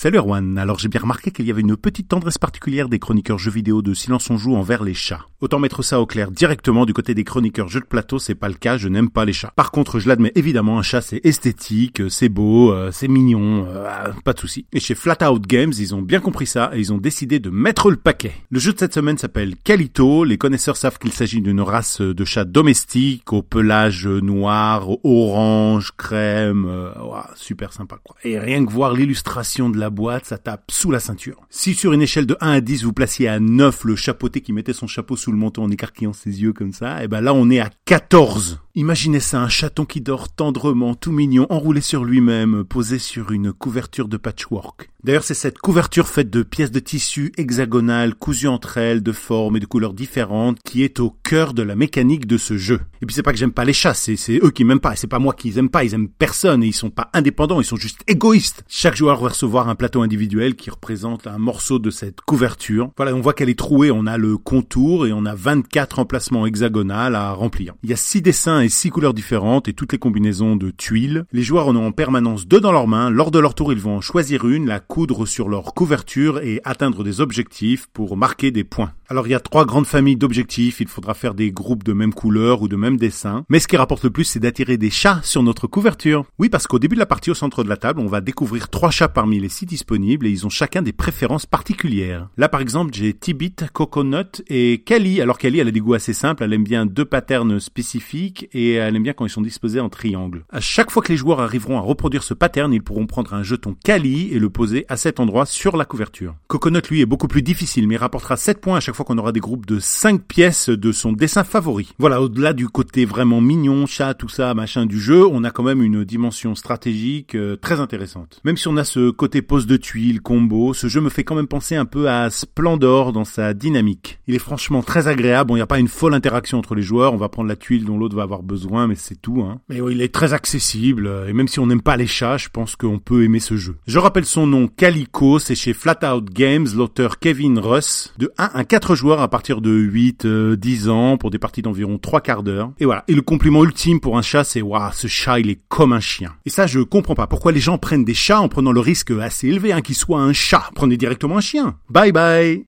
Salut Erwan, alors j'ai bien remarqué qu'il y avait une petite tendresse particulière des chroniqueurs jeux vidéo de Silence on Joue envers les chats. Autant mettre ça au clair directement du côté des chroniqueurs jeux de plateau, c'est pas le cas, je n'aime pas les chats. Par contre, je l'admets évidemment, un chat c'est esthétique, c'est beau, euh, c'est mignon, euh, pas de souci. Et chez Flat Out Games, ils ont bien compris ça et ils ont décidé de mettre le paquet. Le jeu de cette semaine s'appelle Calito, les connaisseurs savent qu'il s'agit d'une race de chats domestiques au pelage noir, orange, crème, euh, super sympa quoi. Et rien que voir l'illustration de la boîte, ça tape sous la ceinture. Si sur une échelle de 1 à 10, vous placiez à 9 le chapeauté qui mettait son chapeau sous le menton en écarquillant ses yeux comme ça, et eh ben là on est à 14. Imaginez ça, un chaton qui dort tendrement, tout mignon, enroulé sur lui-même, posé sur une couverture de patchwork. D'ailleurs, c'est cette couverture faite de pièces de tissu hexagonales, cousues entre elles, de formes et de couleurs différentes, qui est au cœur de la mécanique de ce jeu. Et puis c'est pas que j'aime pas les chats, c'est, eux qui m'aiment pas, c'est pas moi qui les aime pas, ils aiment personne, et ils sont pas indépendants, ils sont juste égoïstes. Chaque joueur va recevoir un plateau individuel qui représente un morceau de cette couverture. Voilà, on voit qu'elle est trouée, on a le contour, et on a 24 emplacements hexagonales à remplir. Il y a 6 dessins six couleurs différentes et toutes les combinaisons de tuiles. Les joueurs en ont en permanence deux dans leurs mains. Lors de leur tour, ils vont en choisir une, la coudre sur leur couverture et atteindre des objectifs pour marquer des points. Alors il y a trois grandes familles d'objectifs, il faudra faire des groupes de même couleur ou de même dessin. Mais ce qui rapporte le plus, c'est d'attirer des chats sur notre couverture. Oui, parce qu'au début de la partie, au centre de la table, on va découvrir trois chats parmi les six disponibles et ils ont chacun des préférences particulières. Là, par exemple, j'ai Tibit, Coconut et Kelly. Alors Kelly, elle a des goûts assez simples, elle aime bien deux patterns spécifiques et elle aime bien quand ils sont disposés en triangle. À chaque fois que les joueurs arriveront à reproduire ce pattern, ils pourront prendre un jeton Kali et le poser à cet endroit sur la couverture. Coconut, lui, est beaucoup plus difficile, mais rapportera 7 points à chaque fois qu'on aura des groupes de 5 pièces de son dessin favori. Voilà, au-delà du côté vraiment mignon, chat, tout ça, machin du jeu, on a quand même une dimension stratégique euh, très intéressante. Même si on a ce côté pose de tuiles, combo, ce jeu me fait quand même penser un peu à Splendor dans sa dynamique. Il est franchement très agréable, il n'y a pas une folle interaction entre les joueurs, on va prendre la tuile dont l'autre va avoir besoin mais c'est tout. Hein. Mais oui, il est très accessible, euh, et même si on n'aime pas les chats, je pense qu'on peut aimer ce jeu. Je rappelle son nom, Calico, c'est chez Flat Out Games, l'auteur Kevin Russ, de 1 à 4 joueurs à partir de 8, 10 euh, ans, pour des parties d'environ 3 quarts d'heure. Et voilà, et le compliment ultime pour un chat, c'est waouh, ce chat, il est comme un chien. Et ça, je comprends pas pourquoi les gens prennent des chats en prenant le risque assez élevé hein, qu'il soit un chat. Prenez directement un chien. Bye bye